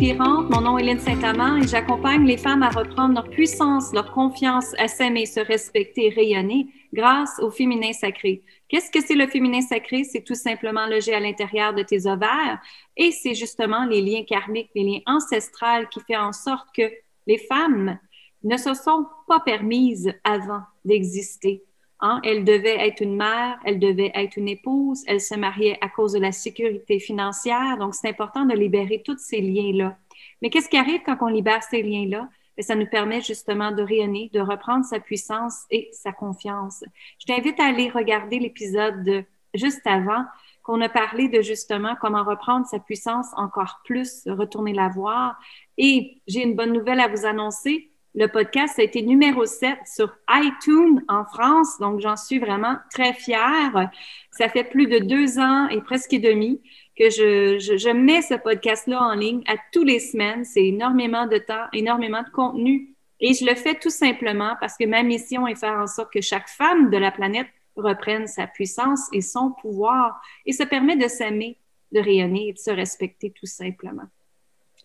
Mon nom est Lynne Saint-Amand et j'accompagne les femmes à reprendre leur puissance, leur confiance, à s'aimer, se respecter, rayonner grâce au féminin sacré. Qu'est-ce que c'est le féminin sacré? C'est tout simplement logé à l'intérieur de tes ovaires et c'est justement les liens karmiques, les liens ancestrales qui font en sorte que les femmes ne se sont pas permises avant d'exister. Hein? Elle devait être une mère, elle devait être une épouse, elle se mariait à cause de la sécurité financière. Donc, c'est important de libérer tous ces liens-là. Mais qu'est-ce qui arrive quand on libère ces liens-là? Ça nous permet justement de rayonner, de reprendre sa puissance et sa confiance. Je t'invite à aller regarder l'épisode juste avant qu'on a parlé de justement comment reprendre sa puissance encore plus, retourner la voir. Et j'ai une bonne nouvelle à vous annoncer. Le podcast a été numéro 7 sur iTunes en France, donc j'en suis vraiment très fière. Ça fait plus de deux ans et presque demi que je, je, mets ce podcast-là en ligne à tous les semaines. C'est énormément de temps, énormément de contenu. Et je le fais tout simplement parce que ma mission est faire en sorte que chaque femme de la planète reprenne sa puissance et son pouvoir. Et ça permet de s'aimer, de rayonner et de se respecter tout simplement.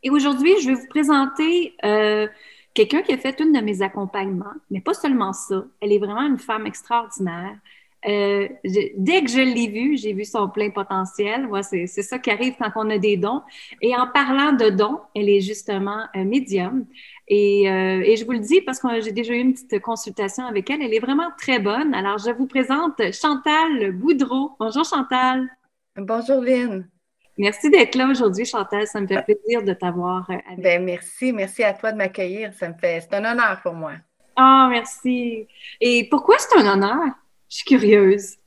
Et aujourd'hui, je vais vous présenter euh, quelqu'un qui a fait une de mes accompagnements, mais pas seulement ça. Elle est vraiment une femme extraordinaire. Euh, dès que je l'ai vue, j'ai vu son plein potentiel. Ouais, c'est, ça qui arrive quand on a des dons. Et en parlant de dons, elle est justement un médium. Et, euh, et, je vous le dis parce que j'ai déjà eu une petite consultation avec elle. Elle est vraiment très bonne. Alors, je vous présente Chantal Boudreau. Bonjour Chantal. Bonjour Lynn. Merci d'être là aujourd'hui, Chantal. Ça me fait plaisir de t'avoir euh, ben, Merci, merci à toi de m'accueillir. Ça me fait, c'est un honneur pour moi. Ah, merci. Et pourquoi c'est un honneur? Je suis curieuse.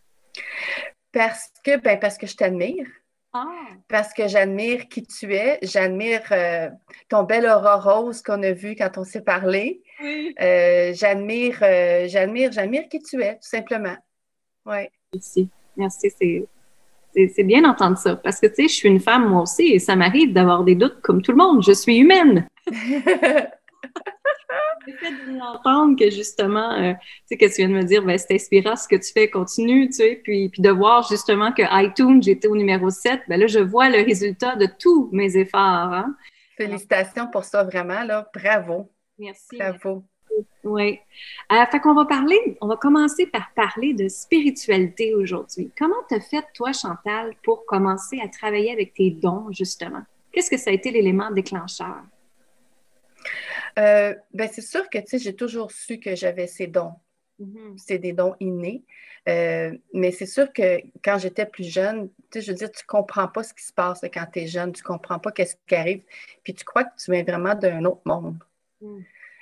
Parce que, ben, parce que je t'admire. Ah. Parce que j'admire qui tu es. J'admire euh, ton bel aura rose qu'on a vu quand on s'est parlé. Oui. Euh, j'admire, j'admire, j'admire qui tu es, tout simplement. Oui. Merci. Merci, c'est c'est bien d'entendre ça parce que, tu sais, je suis une femme moi aussi et ça m'arrive d'avoir des doutes comme tout le monde. Je suis humaine. Le fait de l'entendre que justement, euh, tu sais, que tu viens de me dire, ben, c'est inspirant ce que tu fais, continue, tu sais, puis, puis de voir justement que iTunes, j'étais au numéro 7, ben là, je vois le résultat de tous mes efforts. Hein. Félicitations pour ça, vraiment, là. Bravo. Merci. Bravo. Oui. Euh, fait qu'on va parler, on va commencer par parler de spiritualité aujourd'hui. Comment t'as fait, toi, Chantal, pour commencer à travailler avec tes dons, justement? Qu'est-ce que ça a été l'élément déclencheur? Euh, ben c'est sûr que, tu sais, j'ai toujours su que j'avais ces dons. Mm-hmm. C'est des dons innés. Euh, mais c'est sûr que quand j'étais plus jeune, tu sais, je veux dire, tu ne comprends pas ce qui se passe quand tu es jeune, tu ne comprends pas qu'est-ce qui arrive, puis tu crois que tu viens vraiment d'un autre monde. Mm.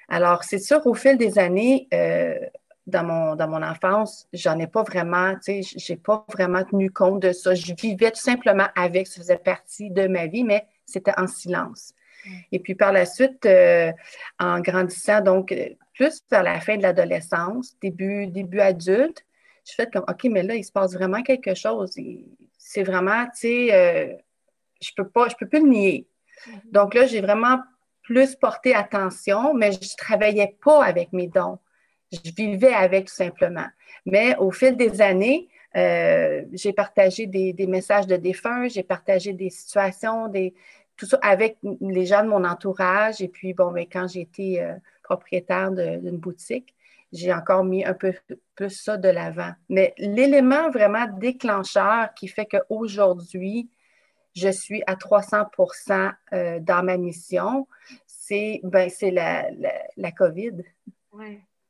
Alors, c'est sûr, au fil des années, euh, dans, mon, dans mon enfance, j'en ai pas vraiment, tu sais, j'ai pas vraiment tenu compte de ça. Je vivais tout simplement avec, ça faisait partie de ma vie, mais c'était en silence. Et puis par la suite, euh, en grandissant, donc plus vers la fin de l'adolescence, début, début adulte, je fais comme, OK, mais là, il se passe vraiment quelque chose. C'est vraiment, tu sais, euh, je peux pas, je peux plus le nier. Mm-hmm. Donc là, j'ai vraiment plus porter attention, mais je ne travaillais pas avec mes dons. Je vivais avec tout simplement. Mais au fil des années, euh, j'ai partagé des, messages de défunts, j'ai partagé des situations, tout ça avec les gens de mon entourage. Et puis, bon, mais ben, quand j'ai été euh, propriétaire d'une boutique, j'ai encore mis un peu plus ça de l'avant. Mais l'élément vraiment déclencheur qui fait qu'aujourd'hui, je suis à 300% euh, dans ma mission, c'est ben, la, la, la, COVID.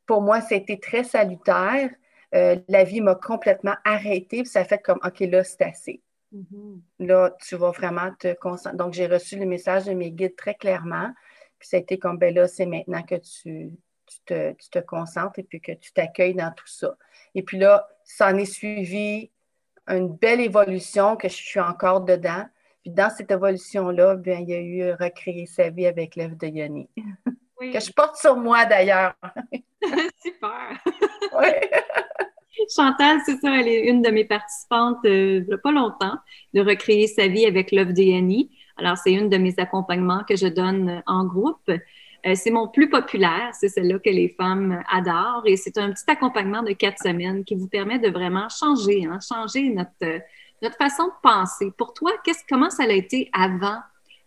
Pour moi, c'était très salutaire. Euh, la vie m'a complètement arrêtée. ça fait comme, OK, là, c'est assez. Mm-hmm. Là, tu vas vraiment te concentrer. Donc, j'ai reçu le message de mes guides très clairement. Puis, ça a été comme, ben là, c'est maintenant que tu, te, tu, te, concentres et puis que tu t'accueilles dans tout ça. Et puis là, ça en est suivi une belle évolution que je suis encore dedans. Puis dans cette évolution-là, bien, il y a eu recréer sa vie avec l'œuvre de Yoni. Que je porte sur moi d'ailleurs. Super! oui. Chantal, c'est ça, elle est une de mes participantes euh, il n'y a pas longtemps de recréer sa vie avec l'œuvre de Yanni. Alors, c'est une de mes accompagnements que je donne en groupe. Euh, c'est mon plus populaire, c'est celle-là que les femmes adorent et c'est un petit accompagnement de quatre semaines qui vous permet de vraiment changer, hein, changer notre, notre façon de penser. Pour toi, comment ça a été avant?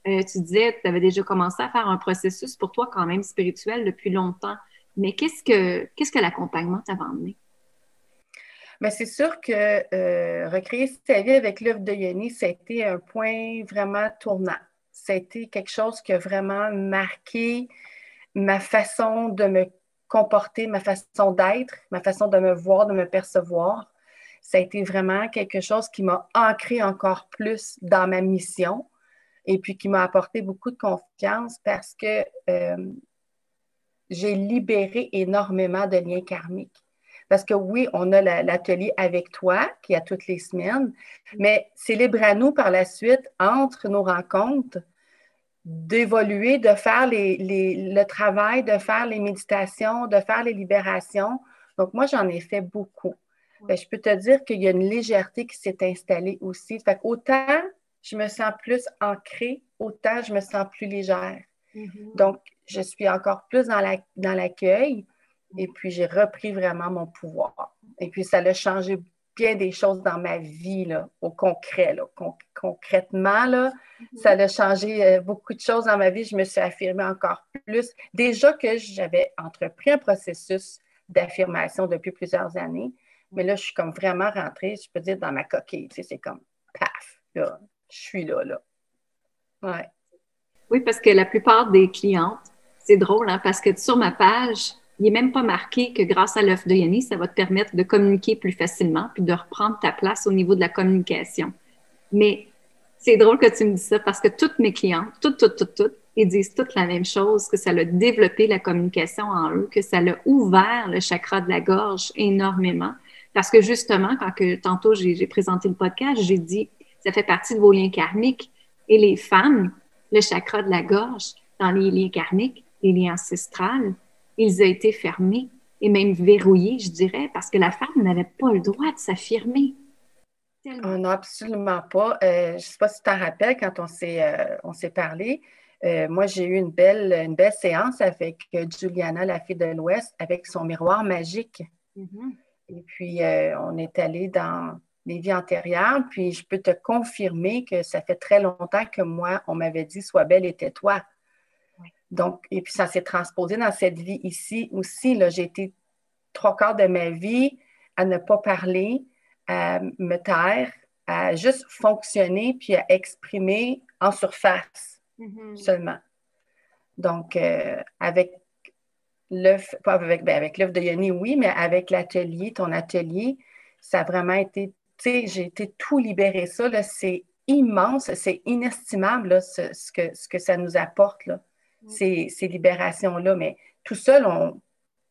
Euh, tu disais tu avais déjà commencé à faire un processus pour toi quand même spirituel depuis longtemps. Mais qu'est-ce que, l'accompagnement t'a emmené? Mais c'est sûr que euh, recréer sa vie avec l'œuvre de Yoni, ça a été un point vraiment tournant. Ça a été quelque chose qui a vraiment marqué ma façon de me comporter, ma façon d'être, ma façon de me voir, de me percevoir. Ça a été vraiment quelque chose qui m'a ancré encore plus dans ma mission et puis qui m'a apporté beaucoup de confiance parce que euh, j'ai libéré énormément de liens karmiques. Parce que oui, on a l'atelier avec toi qui a toutes les semaines, mais c'est libre à nous par la suite, entre nos rencontres, d'évoluer, de faire le travail, de faire les méditations, de faire les libérations. Donc, moi, j'en ai fait beaucoup. Ben, je peux te dire qu'il y a une légèreté qui s'est installée aussi. Fait autant je me sens plus ancrée, autant je me sens plus légère. Mm-hmm. Donc, je suis encore plus dans l'accueil dans et puis j'ai repris vraiment mon pouvoir. Et puis, ça a changé bien des choses dans ma vie, là, au concret. Là, concrètement, là, mm-hmm. ça a changé euh, beaucoup de choses dans ma vie. Je me suis affirmée encore plus. Déjà que j'avais entrepris un processus d'affirmation depuis plusieurs années, mais là, je suis comme vraiment rentrée, je peux dire, dans ma coquille. Tu sais, c'est comme paf, là, je suis là, là. Ouais. Oui, parce que la plupart des clientes, c'est drôle, hein, parce que sur ma page, il n'est même pas marqué que grâce à l'œuf de Yanni, ça va te permettre de communiquer plus facilement puis de reprendre ta place au niveau de la communication. Mais c'est drôle que tu me dises ça parce que toutes mes clientes, toutes, toutes, toutes, toutes, ils disent toutes la même chose, que ça a développé la communication en eux, que ça l'a ouvert le chakra de la gorge énormément. Parce que justement, quand que, tantôt j'ai présenté le podcast, j'ai dit, ça fait partie de vos liens karmiques. Et les femmes, le chakra de la gorge, dans les liens karmiques, les liens ancestrales, ils ont été fermés et même verrouillés, je dirais, parce que la femme n'avait pas le droit de s'affirmer. Oh non, absolument pas. Euh, je ne sais pas si tu t'en rappelles quand on s'est, euh, parlé. Euh, moi, j'ai eu une belle, une belle séance avec Juliana, la fille de l'Ouest, avec son miroir magique. Mm-hmm. Et puis, on est allé dans les vies antérieures, puis je peux te confirmer que ça fait très longtemps que moi, on m'avait dit Sois belle et tais-toi. Donc, et puis ça s'est transposé dans cette vie ici aussi. J'ai été trois quarts de ma vie à ne pas parler, à me taire, à juste fonctionner puis à exprimer en surface mm-hmm. seulement. Donc, euh, avec l'œuf, pas avec, ben avec l'œuf de Yoni, oui, mais avec l'atelier, ton atelier, ça a vraiment été, tu sais, j'ai été tout libéré. Ça, c'est immense, c'est inestimable ce, que, ce que ça nous apporte. Là ces, libérations-là. Mais tout seul, on ne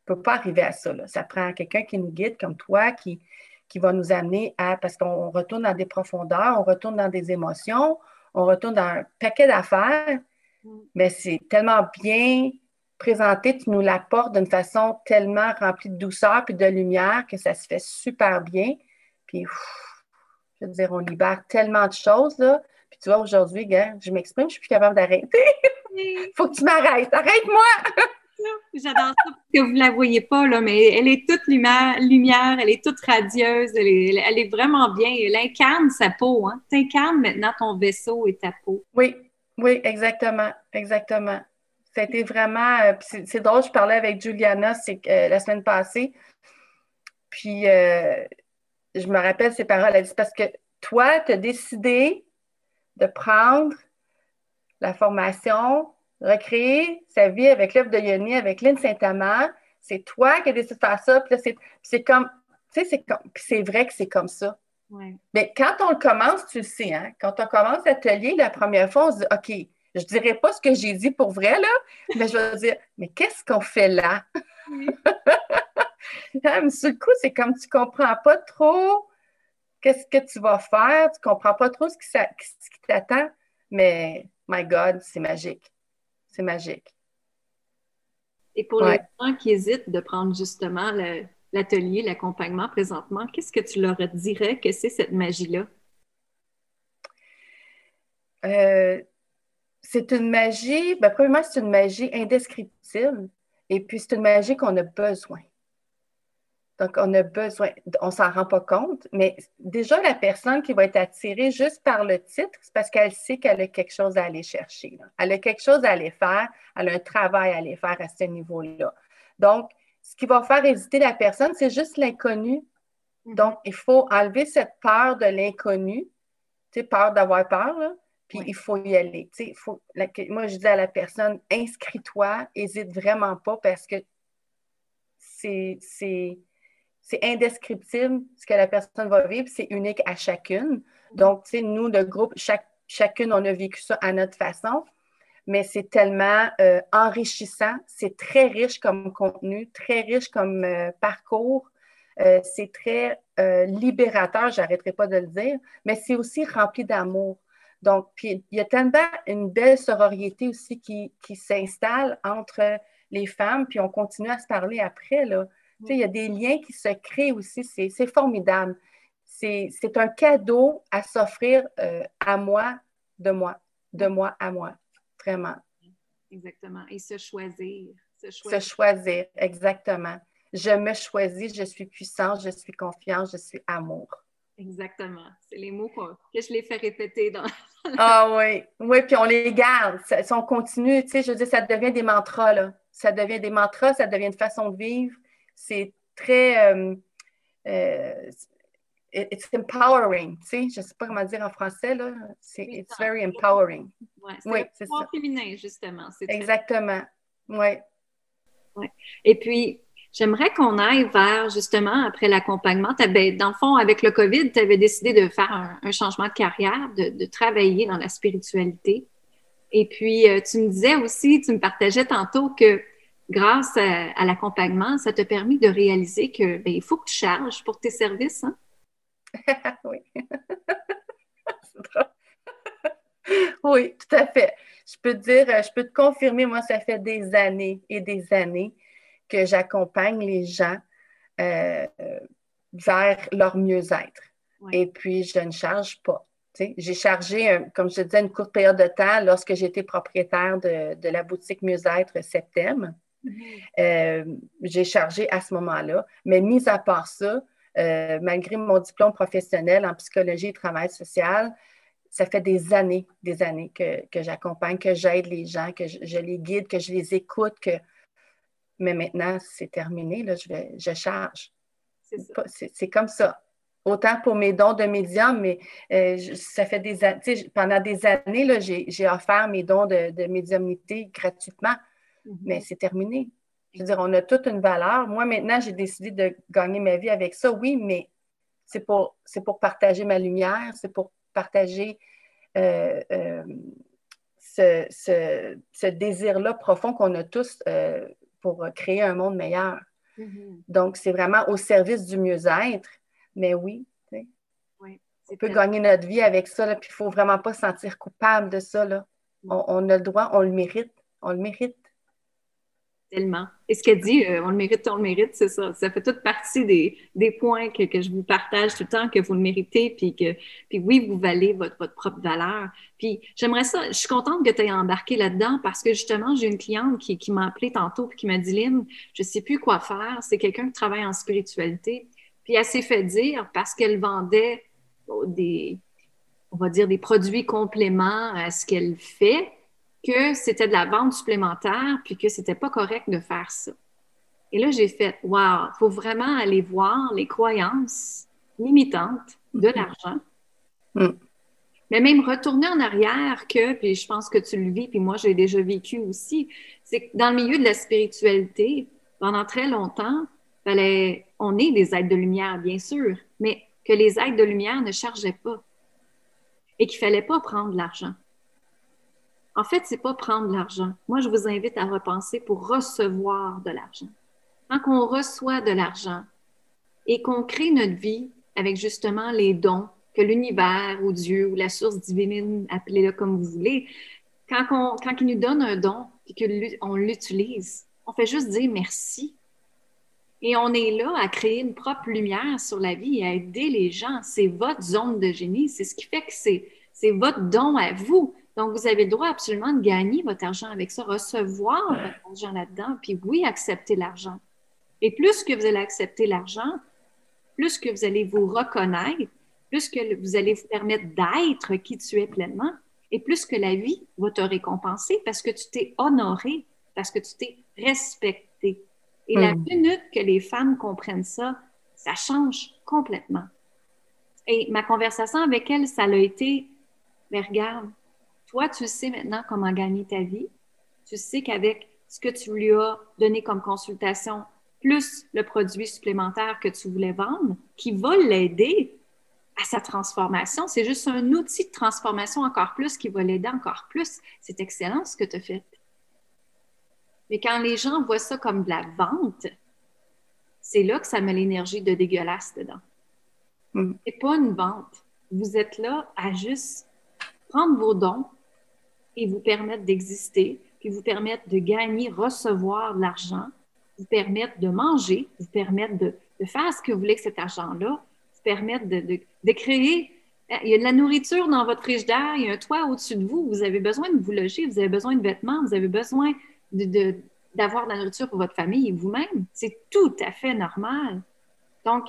peut pas arriver à ça. Ça prend quelqu'un qui nous guide comme toi, qui, qui va nous amener à, parce qu'on retourne dans des profondeurs, on retourne dans des émotions, on retourne dans un paquet d'affaires, mm. mais c'est tellement bien présenté, tu nous l'apportes d'une façon tellement remplie de douceur et de lumière que ça se fait super bien. Puis, je veux dire, on libère tellement de choses, là. Puis tu vois, aujourd'hui, je m'exprime, je suis plus capable d'arrêter. Faut que tu m'arrêtes. Arrête-moi! J'adore ça parce que vous ne la voyez pas, là, mais elle est toute lumière, lumière elle est toute radieuse, elle est, vraiment bien. Elle incarne sa peau. Hein? Tu incarnes maintenant ton vaisseau et ta peau. Oui, oui, exactement. Exactement. Ça a été vraiment. Euh, c'est drôle, je parlais avec Juliana euh, la semaine passée. Puis, euh, je me rappelle ses paroles. Elle dit Parce que toi, tu as décidé de prendre la formation, recréer sa vie avec l'œuvre de Yoni, avec Lynn Saint-Amand. C'est toi qui as décidé de faire ça. Puis c'est comme, tu sais, c'est vrai que c'est comme ça. Mais quand on le commence, tu le sais, hein? quand on commence l'atelier la première fois, on se dit, OK, je ne dirais pas ce que j'ai dit pour vrai, là, mais je vais dire, mais qu'est-ce qu'on fait là? Hein, sur le coup, c'est comme tu ne comprends pas trop qu'est-ce que tu vas faire, tu ne comprends pas trop ce qui, ce qui t'attend, mais My God, c'est magique. C'est magique. Et pour les gens qui hésitent de prendre justement l'atelier, l'accompagnement présentement, qu'est-ce que tu leur dirais que c'est cette magie-là? Euh, c'est une magie, ben, premièrement, c'est une magie indescriptible. Et puis, c'est une magie qu'on a besoin. Donc, on a besoin, on s'en rend pas compte, mais déjà, la personne qui va être attirée juste par le titre, c'est parce qu'elle sait qu'elle a quelque chose à aller chercher. Elle a quelque chose à aller faire, elle a un travail à aller faire à ce niveau-là. Donc, ce qui va faire hésiter la personne, c'est juste l'inconnu. Mm-hmm. Donc, il faut enlever cette peur de l'inconnu, tu sais, peur d'avoir peur, puis il faut y aller. Tu sais, faut, moi, je dis à la personne, inscris-toi, hésite vraiment pas parce que c'est indescriptible ce que la personne va vivre, c'est unique à chacune. Donc, tu sais, nous, le groupe, chaque, chacune, on a vécu ça à notre façon, mais c'est tellement euh, enrichissant, c'est très riche comme contenu, très riche comme euh, parcours, euh, c'est très libérateur, j'arrêterai pas de le dire, mais c'est aussi rempli d'amour. Donc, puis il y a tellement une belle sororité aussi qui, qui s'installe entre les femmes, puis on continue à se parler après, là. Il y a des liens qui se créent aussi, c'est formidable. C'est un cadeau à s'offrir euh, à moi, de moi, de moi à moi, vraiment. Exactement. Et se choisir. Se choisir, se choisir exactement. Je me choisis, je suis puissante, je suis confiante, je suis amour. Exactement. C'est les mots que je les fais répéter dans. ah oui, oui, puis on les garde. Si on continue, tu sais, je veux dire, ça devient des mantras, là. Ça devient des mantras, ça devient une façon de vivre c'est très. Euh, euh, it's empowering, tu sais, je ne sais pas comment dire en français, là. C'est, it's very empowering. Ouais, c'est oui, c'est ça. féminin, justement. Exactement. Oui. Ouais. Et puis, j'aimerais qu'on aille vers, justement, après l'accompagnement. Dans le fond, avec le COVID, tu avais décidé de faire un, changement de carrière, de, travailler dans la spiritualité. Et puis, euh, tu me disais aussi, tu me partageais tantôt que grâce à, l'accompagnement, ça t'a permis de réaliser que ben, il faut que tu charges pour tes services. Hein? oui, tout à fait. Je peux te dire, je peux te confirmer, moi, ça fait des années et des années que j'accompagne les gens euh, vers leur mieux-être. Et puis, je ne charge pas. J'ai chargé, comme je te disais, une courte période de temps lorsque j'étais propriétaire de, de la boutique Mieux-être Septembre. Euh, j'ai chargé à ce moment-là. Mais mis à part ça, euh, malgré mon diplôme professionnel en psychologie et travail social, ça fait des années, des années que, j'accompagne, que j'aide les gens, que je, les guide, que je les écoute, que... mais maintenant, c'est terminé, là, je, vais, je charge. C'est comme ça. Autant pour mes dons de médium, mais euh, ça fait des années, pendant des années, j'ai offert mes dons de, de médiumnité gratuitement. Mais mhm. c'est terminé. Je veux dire, on a toute une valeur. Moi, maintenant, j'ai décidé de gagner ma vie avec ça, oui, mais c'est pour, pour partager ma lumière, c'est pour partager euh, euh, ce, désir-là profond qu'on a tous pour créer un monde meilleur. Mhm. Donc, c'est vraiment au service du mieux-être. Mais oui, oui on peut gagner notre vie avec ça, puis il ne faut vraiment pas se sentir coupable de ça. Là. On, on a le droit, on le mérite. On le mérite. Tellement. Et ce qu'elle dit, euh, on le mérite, on le mérite, c'est ça. Ça fait toute partie des, des points que, que, je vous partage tout le temps, que vous le méritez, puis que puis oui, vous valez votre, votre propre valeur. Puis j'aimerais ça, je suis contente que tu aies embarqué là-dedans parce que justement, j'ai une cliente qui, qui m'a appelé tantôt puis qui m'a dit Lynn, je sais plus quoi faire. C'est quelqu'un qui travaille en spiritualité. Puis elle s'est fait dire parce qu'elle vendait des, on va dire, des produits compléments à ce qu'elle fait que c'était de la vente supplémentaire, puis que c'était pas correct de faire ça. Et là, j'ai fait, wow, il faut vraiment aller voir les croyances limitantes de l'argent. Mm. Mais même retourner en arrière que, puis je pense que tu le vis, puis moi, j'ai déjà vécu aussi, c'est que dans le milieu de la spiritualité, pendant très longtemps, fallait, on est des aides de lumière, bien sûr, mais que les aides de lumière ne chargeaient pas et qu'il fallait pas prendre l'argent. En fait, c'est pas prendre l'argent. Moi, je vous invite à repenser pour recevoir de l'argent. Quand on reçoit de l'argent et qu'on crée notre vie avec justement les dons que l'univers ou Dieu ou la source divine, appelez-le comme vous voulez, quand, on, quand il nous donne un don et qu'on l'utilise, on fait juste dire merci. Et on est là à créer une propre lumière sur la vie et à aider les gens. C'est votre zone de génie. C'est ce qui fait que c'est votre don à vous. Donc, vous avez le droit absolument de gagner votre argent avec ça, recevoir votre argent là-dedans, puis oui, accepter l'argent. Et plus que vous allez accepter l'argent, plus que vous allez vous reconnaître, plus que vous allez vous permettre d'être qui tu es pleinement, et plus que la vie va te récompenser parce que tu t'es honoré, parce que tu t'es respecté. Et la hmm. minute que les femmes comprennent ça, ça change complètement. Et ma conversation avec elle, ça l'a été, mais regarde, toi, tu sais maintenant comment gagner ta vie. Tu sais qu'avec ce que tu lui as donné comme consultation, plus le produit supplémentaire que tu voulais vendre, qui va l'aider à sa transformation. C'est juste un outil de transformation encore plus qui va l'aider encore plus. C'est excellent ce que tu as fait. Mais quand les gens voient ça comme de la vente, c'est là que ça met l'énergie de dégueulasse dedans. Mm. C'est pas une vente. Vous êtes là à juste prendre vos dons et vous permettre d'exister, puis vous permettre de gagner, recevoir de l'argent, vous permettre de manger, vous permettre de, faire ce que vous voulez avec cet argent-là, vous permettre de, créer. Il y a de la nourriture dans votre frigidaire, il y a un toit au-dessus de vous, vous avez besoin de vous loger, vous avez besoin de vêtements, vous avez besoin d'avoir de, de la nourriture pour votre famille et vous-même. C'est tout à fait normal. Donc,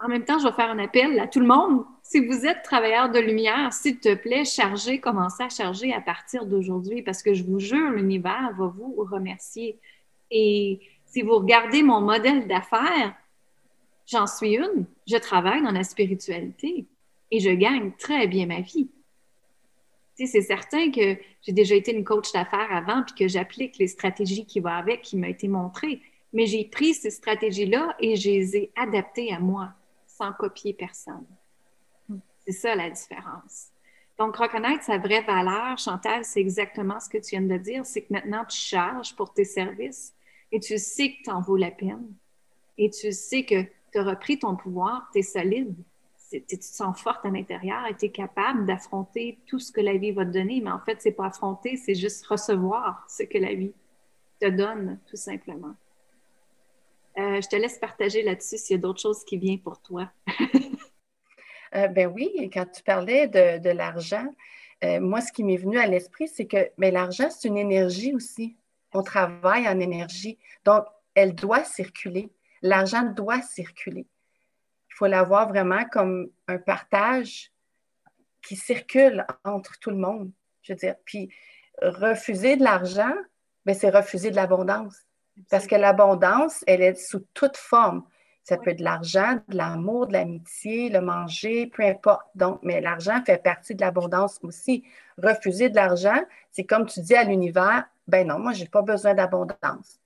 en même temps, je vais faire un appel à tout le monde. Si vous êtes travailleur de lumière, s'il te plaît, chargez, commencez à charger à partir d'aujourd'hui parce que je vous jure, l'univers va vous remercier. Et si vous regardez mon modèle d'affaires, j'en suis une. Je travaille dans la spiritualité et je gagne très bien ma vie. c'est certain que j'ai déjà été une coach d'affaires avant puis que j'applique les stratégies qui vont avec, qui m'ont été montrées. Mais j'ai pris ces stratégies-là et je les ai adaptées à moi, sans copier personne. C'est ça la différence. Donc, reconnaître sa vraie valeur, Chantal, c'est exactement ce que tu viens de dire, c'est que maintenant tu charges pour tes services et tu sais que tu en vaut la peine et tu sais que tu as repris ton pouvoir, tu es solide, tu te sens forte à l'intérieur et tu es capable d'affronter tout ce que la vie va te donner. Mais en fait, c'est pas affronter, c'est juste recevoir ce que la vie te donne, tout simplement. Euh, je te laisse partager là-dessus s'il y a d'autres choses qui viennent pour toi. euh, ben oui, quand tu parlais de, l'argent, euh, moi, ce qui m'est venu à l'esprit, c'est que l'argent, c'est une énergie aussi. On travaille en énergie. Donc, elle doit circuler. L'argent doit circuler. Il faut l'avoir vraiment comme un partage qui circule entre tout le monde. Je veux dire, puis refuser de l'argent, ben, c'est refuser de l'abondance. Parce que l'abondance, elle est sous toute forme. Ça peut être de l'argent, de l'amour, de l'amitié, le manger, peu importe. Donc, mais l'argent fait partie de l'abondance aussi. Refuser de l'argent, c'est comme tu dis à l'univers, ben non, moi, je n'ai pas besoin d'abondance.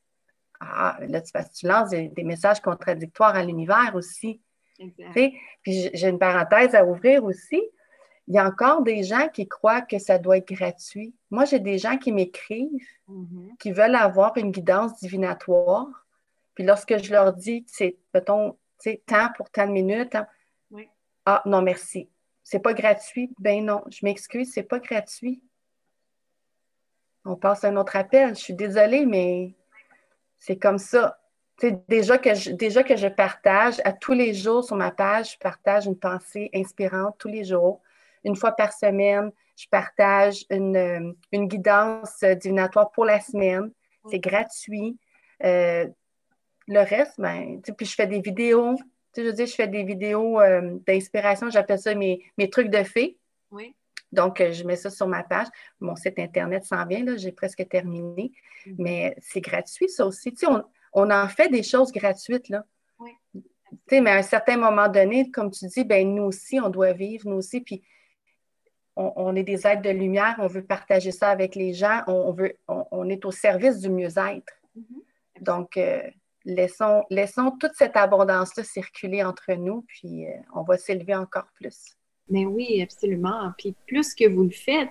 Ah, là, tu, tu lances des, messages contradictoires à l'univers aussi. Exact. Puis j'ai une parenthèse à ouvrir aussi. Il y a encore des gens qui croient que ça doit être gratuit. Moi, j'ai des gens qui m'écrivent, mm-hmm. qui veulent avoir une guidance divinatoire. Puis lorsque je leur dis, c'est, mettons, temps pour tant de minutes, oui. ah non, merci. C'est pas gratuit? Ben non, je m'excuse, c'est pas gratuit. On passe à un autre appel. Je suis désolée, mais c'est comme ça. déjà que, je, déjà que je partage à tous les jours sur ma page, je partage une pensée inspirante tous les jours. Une fois par semaine, je partage une, guidance divinatoire pour la semaine. C'est gratuit. Euh, le reste, ben, puis je fais des vidéos. Je veux dire, je fais des vidéos euh, d'inspiration. J'appelle ça mes, mes trucs de fées. Oui. Donc, euh, je mets ça sur ma page. Mon site Internet s'en vient, là, j'ai presque terminé. Mhm. Mais c'est gratuit, ça aussi. Tu sais, on, en fait des choses gratuites, là. Oui. Tu sais, mais à un certain moment donné, comme tu dis, ben nous aussi, on doit vivre, nous aussi. Puis, on, est des êtres de lumière, on veut partager ça avec les gens, on, veut, on, est au service du mieux-être. Mhm. Donc, euh, laissons, laissons toute cette abondance-là circuler entre nous, puis euh, on va s'élever encore plus. Mais oui, absolument. Puis plus que vous le faites,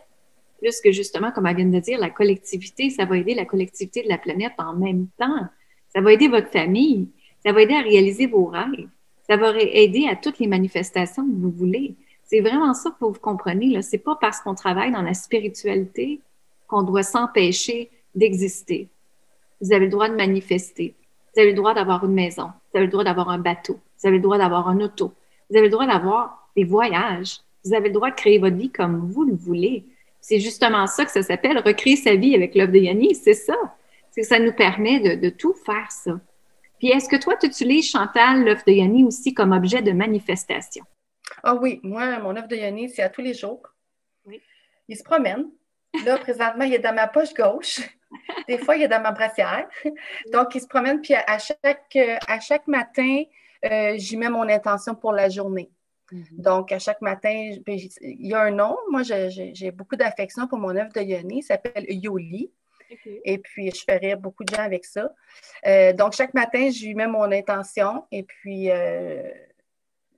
plus que justement, comme elle vient de dire, la collectivité, ça va aider la collectivité de la planète en même temps. Ça va aider votre famille. Ça va aider à réaliser vos rêves. Ça va aider à toutes les manifestations que vous voulez. C'est vraiment ça que vous comprenez. Ce n'est pas parce qu'on travaille dans la spiritualité qu'on doit s'empêcher d'exister. Vous avez le droit de manifester. Vous avez le droit d'avoir une maison. Vous avez le droit d'avoir un bateau. Vous avez le droit d'avoir un auto. Vous avez le droit d'avoir des voyages. Vous avez le droit de créer votre vie comme vous le voulez. C'est justement ça que ça s'appelle recréer sa vie avec l'œuvre de Yanni. C'est ça. C'est que ça nous permet de, tout faire ça. Puis est-ce que toi, tu utilises, Chantal, l'œuf de Yoni aussi comme objet de manifestation? Ah oui, moi, mon œuf de Yoni, c'est à tous les jours. Oui. Il se promène. Là, présentement, il est dans ma poche gauche. Des fois, il est dans ma brassière. Donc, il se promène, puis à chaque, à chaque matin, euh, j'y mets mon intention pour la journée. Mhm. Donc, à chaque matin, ben, il y a un nom. Moi, j'ai beaucoup d'affection pour mon œuf de Yoni. Il s'appelle Yoli. Et puis, je fais rire beaucoup de gens avec ça. Euh, donc, chaque matin, je lui mets mon intention. Et puis, euh,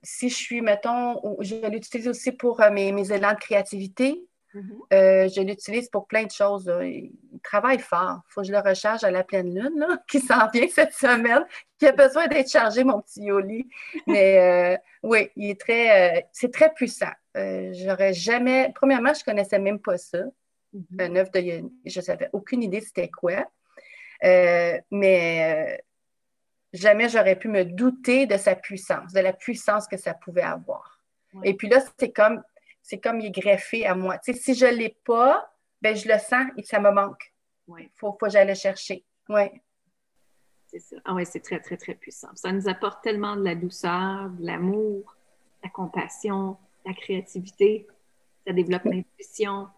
si je suis, mettons, je l'utilise aussi pour mes, mes élans de créativité. Mhm. Euh, je l'utilise pour plein de choses. Il travaille fort. Il faut que je le recharge à la pleine lune, qui s'en vient cette semaine, qui a besoin d'être chargé, mon petit Yoli. Mais euh, oui, il est très, euh, c'est très puissant. J'aurais jamais. Premièrement, je ne connaissais même pas ça. Mhm. Un œuf de. Je ne savais aucune idée c'était quoi. mais jamais j'aurais pu me douter de sa puissance, de la puissance que ça pouvait avoir. Et puis là, c'est comme c'est comme il est greffé à moi. si je ne l'ai pas, ben, je le sens et ça me manque. Il faut, faut que j'aille le chercher. Ouais. C'est ça. Ah oui, c'est très, très, très puissant. Ça nous apporte tellement de la douceur, de l'amour, la compassion, la créativité. Ça développe l'intuition.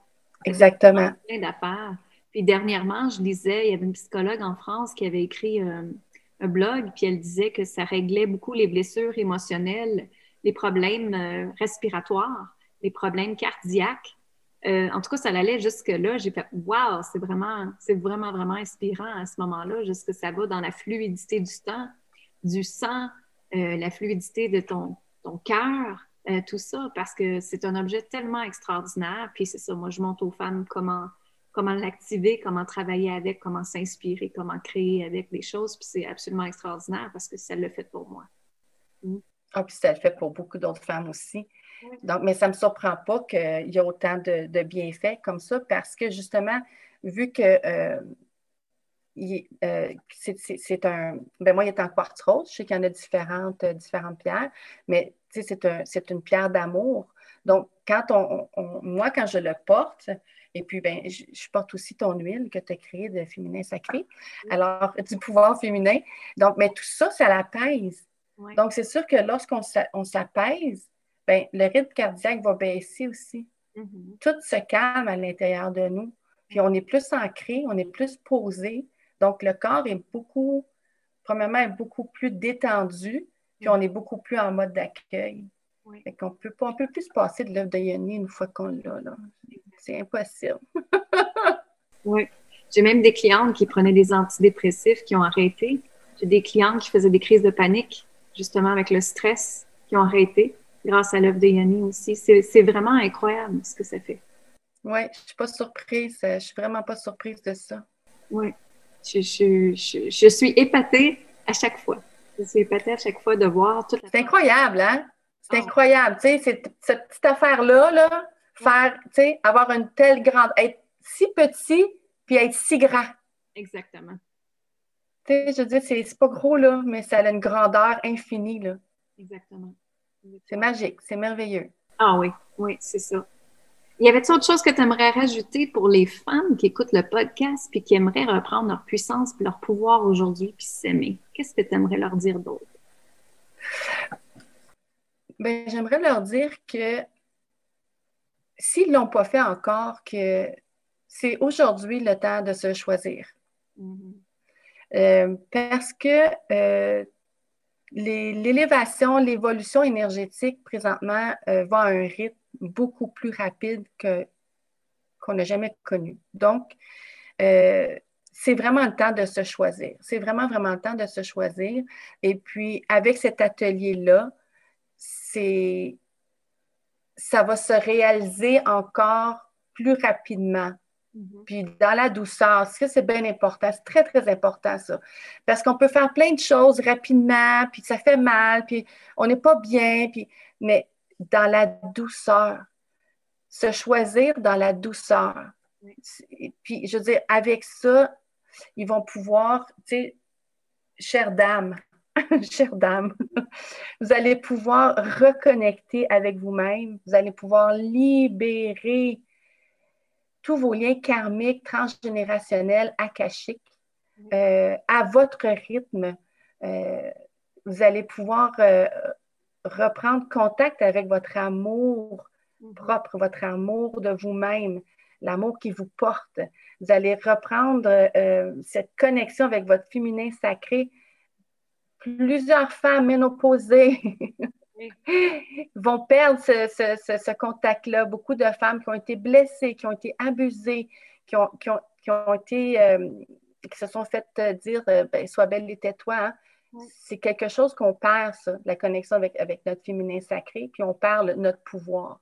Exactement. Plein d'affaires. Puis dernièrement, je lisais, il y avait une psychologue en France qui avait écrit euh, un blog, puis elle disait que ça réglait beaucoup les blessures émotionnelles, les problèmes euh, respiratoires les problèmes cardiaques. Euh, en tout cas, ça allait jusque-là. J'ai fait Wow, c'est vraiment, c'est vraiment, vraiment inspirant à ce moment-là, jusque ça va dans la fluidité du temps, du sang, euh, la fluidité de ton, ton cœur, tout ça, parce que c'est un objet tellement extraordinaire. Puis c'est ça, moi, je montre aux femmes comment, comment l'activer, comment travailler avec, comment s'inspirer, comment créer avec des choses. Puis c'est absolument extraordinaire parce que ça le fait pour moi. Mm. Ah, puis ça le fait pour beaucoup d'autres femmes aussi. Donc, mais ça ne me surprend pas qu'il y ait autant de, bienfaits comme ça parce que justement, vu que euh, euh, c'est un. Ben moi, il est en quartz rose. Je sais qu'il y en a différentes, euh, différentes pierres, mais c'est une pierre d'amour. Donc, quand on, moi, quand je le porte, et puis, ben, je, porte aussi ton huile que tu as créée de féminin sacré, alors du pouvoir féminin. Donc, mais tout ça, ça l'apaise. Donc, c'est sûr que lorsqu'on s'apaise, ben, le rythme cardiaque va baisser aussi. Mm-hmm. Tout se calme à l'intérieur de nous. Puis on est plus ancré, on est plus posé. Donc le corps est beaucoup, premièrement, est beaucoup plus détendu, puis on est beaucoup plus en mode d'accueil. Oui. Fait peut, on peut plus passer de l'œuvre de Yoni une fois qu'on l'a. Là. C'est impossible. oui. J'ai même des clientes qui prenaient des antidépressifs qui ont arrêté. J'ai des clientes qui faisaient des crises de panique, justement avec le stress, qui ont arrêté grâce à l'œuvre de Yanni aussi. C'est vraiment incroyable ce que ça fait. Oui, je ne suis pas surprise. Je ne suis vraiment pas surprise de ça. Oui. Je, je, suis épatée à chaque fois. Je suis épatée à chaque fois de voir toute C'est incroyable, hein? C'est ah. incroyable. Tu sais, cette petite affaire-là, là, faire, tu sais, avoir une telle grande, être si petit puis être si grand. Exactement. Tu sais, je veux dire, c'est pas gros, là, mais ça a une grandeur infinie, là. Exactement. C'est magique, c'est merveilleux. Ah oui, oui, c'est ça. Y avait-il autre chose que tu aimerais rajouter pour les femmes qui écoutent le podcast puis qui aimeraient reprendre leur puissance et leur pouvoir aujourd'hui puis s'aimer? Qu'est-ce que tu aimerais leur dire d'autre? Ben, j'aimerais leur dire que s'ils ne l'ont pas fait encore, que c'est aujourd'hui le temps de se choisir. Mm-hmm. Euh, parce que euh, l'élévation, l'évolution énergétique présentement euh, va à un rythme beaucoup plus rapide que, qu'on n'a jamais connu. Donc, c'est vraiment le temps de se choisir. C'est vraiment, vraiment le temps de se choisir. Et puis, avec cet atelier-là, c'est, ça va se réaliser encore plus rapidement Mhm. Puis dans la douceur, ça c'est bien important, c'est très, très important ça. Parce qu'on peut faire plein de choses rapidement, puis ça fait mal, puis on n'est pas bien, puis... mais dans la douceur, se choisir dans la douceur. Puis je veux dire, avec ça, ils vont pouvoir, tu sais, chère dame, chère dame, vous allez pouvoir reconnecter avec vous-même, vous allez pouvoir libérer tous vos liens karmiques, transgénérationnels, akashiques, euh, à votre rythme. Euh, vous allez pouvoir euh, reprendre contact avec votre amour mm-hmm. propre, votre amour de vous-même, l'amour qui vous porte. Vous allez reprendre cette connexion avec votre féminin sacré. Plusieurs femmes ménopausées vont perdre ce, contact-là. Beaucoup de femmes qui ont été blessées, qui ont été abusées, qui ont, qui ont, été, euh, qui se sont faites dire ben, Sois belle et tais-toi. Hein. C'est quelque chose qu'on perd, ça, la connexion avec, avec notre féminin sacré, puis on perd notre pouvoir.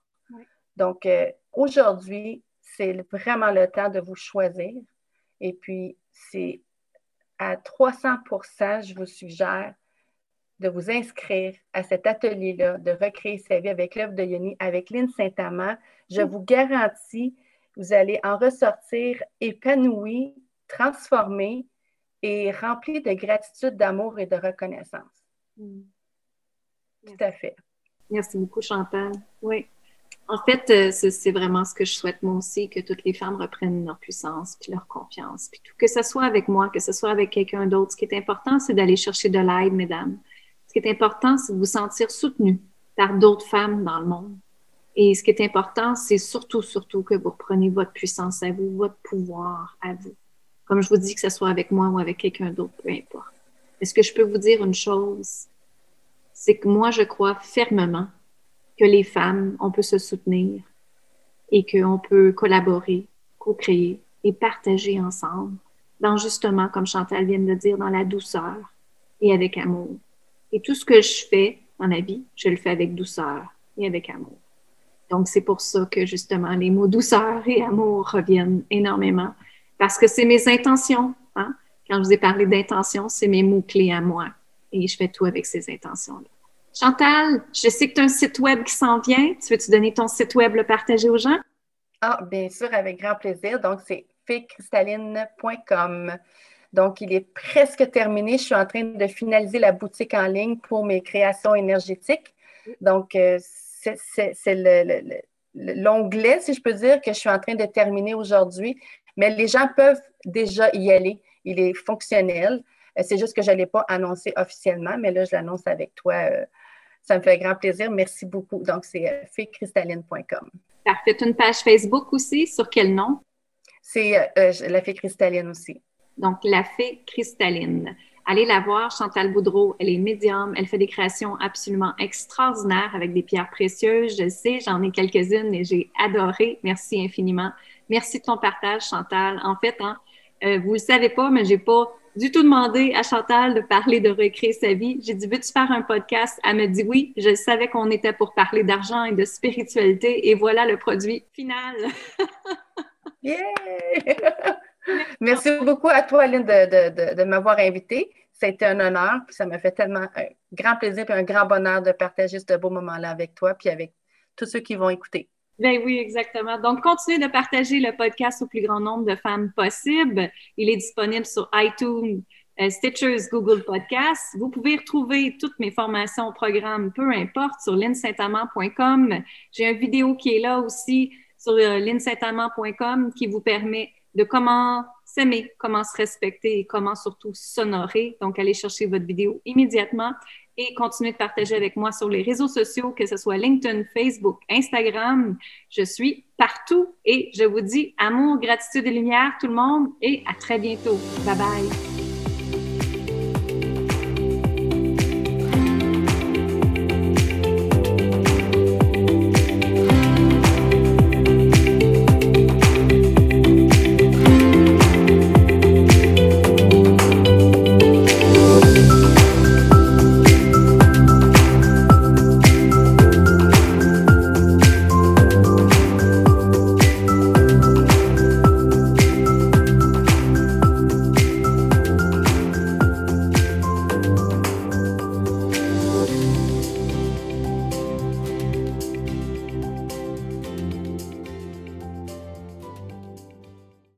Donc, euh, aujourd'hui, c'est vraiment le temps de vous choisir. Et puis, c'est à 300% je vous suggère de vous inscrire à cet atelier-là, de recréer sa vie avec l'œuvre de Yoni, avec Lynn Saint-Amand. Je vous garantis, vous allez en ressortir épanoui, transformé et rempli de gratitude, d'amour et de reconnaissance. Mm. Tout à fait. Merci beaucoup, Chantal. Oui. En fait, euh, c'est vraiment ce que je souhaite moi aussi, que toutes les femmes reprennent leur puissance, puis leur confiance, puis tout, que ce soit avec moi, que ce soit avec quelqu'un d'autre. Ce qui est important, c'est d'aller chercher de l'aide, mesdames. Ce qui est important, c'est de vous sentir soutenu par d'autres femmes dans le monde. Et ce qui est important, c'est surtout, surtout que vous repreniez votre puissance à vous, votre pouvoir à vous. Comme je vous dis, que ce soit avec moi ou avec quelqu'un d'autre, peu importe. Est-ce que je peux vous dire une chose? C'est que moi, je crois fermement que les femmes, on peut se soutenir et qu'on peut collaborer, co-créer et partager ensemble dans justement, comme Chantal vient de dire, dans la douceur et avec amour. Et tout ce que je fais dans la vie, je le fais avec douceur et avec amour. Donc, c'est pour ça que justement, les mots douceur et amour reviennent énormément parce que c'est mes intentions. Hein? Quand je vous ai parlé d'intention, c'est mes mots-clés à moi. Et je fais tout avec ces intentions-là. Chantal, je sais que tu as un site web qui s'en vient. Tu veux-tu donner ton site web, le partager aux gens? Ah, bien sûr, avec grand plaisir. Donc, c'est fécristalline.com. Donc, il est presque terminé. Je suis en train de finaliser la boutique en ligne pour mes créations énergétiques. Donc, euh, c'est l'onglet, si je peux dire, que je suis en train de terminer aujourd'hui. Mais les gens peuvent déjà y aller. Il est fonctionnel. Euh, c'est juste que je ne l'ai pas annoncé officiellement, mais là, je l'annonce avec toi. Euh, ça me fait grand plaisir. Merci beaucoup. Donc, c'est euh, féecristalline.com. Parfait. Une page Facebook aussi. Sur quel nom? C'est La Fée Cristalline aussi. Donc, La Fée Cristalline. Allez la voir, Chantal Boudreau. Elle est médium. Elle fait des créations absolument extraordinaires avec des pierres précieuses. Je sais, j'en ai quelques-unes et j'ai adoré. Merci infiniment. Merci de ton partage, Chantal. En fait, hein, euh, vous ne le savez pas, mais j'ai pas du tout demandé à Chantal de parler de recréer sa vie. J'ai dit, veux-tu faire un podcast? Elle me dit oui. Je savais qu'on était pour parler d'argent et de spiritualité. Et voilà le produit final. yeah! Merci beaucoup à toi, Aline, de, de, m'avoir invitée. C'était un honneur, puis ça m'a fait tellement un grand plaisir et un grand bonheur de partager ce beau moment-là avec toi, puis avec tous ceux qui vont écouter. Ben oui, exactement. Donc, continuez de partager le podcast au plus grand nombre de femmes possible. Il est disponible sur iTunes, euh, Stitchers, Google Podcasts. Vous pouvez retrouver toutes mes formations, programmes, peu importe, sur linsaintamant.com. J'ai une vidéo qui est là aussi sur euh, qui vous permet de comment s'aimer, comment se respecter et comment surtout s'honorer. Donc, allez chercher votre vidéo immédiatement et continuez de partager avec moi sur les réseaux sociaux, que ce soit LinkedIn, Facebook, Instagram. Je suis partout et je vous dis amour, gratitude et lumière tout le monde et à très bientôt. Bye bye.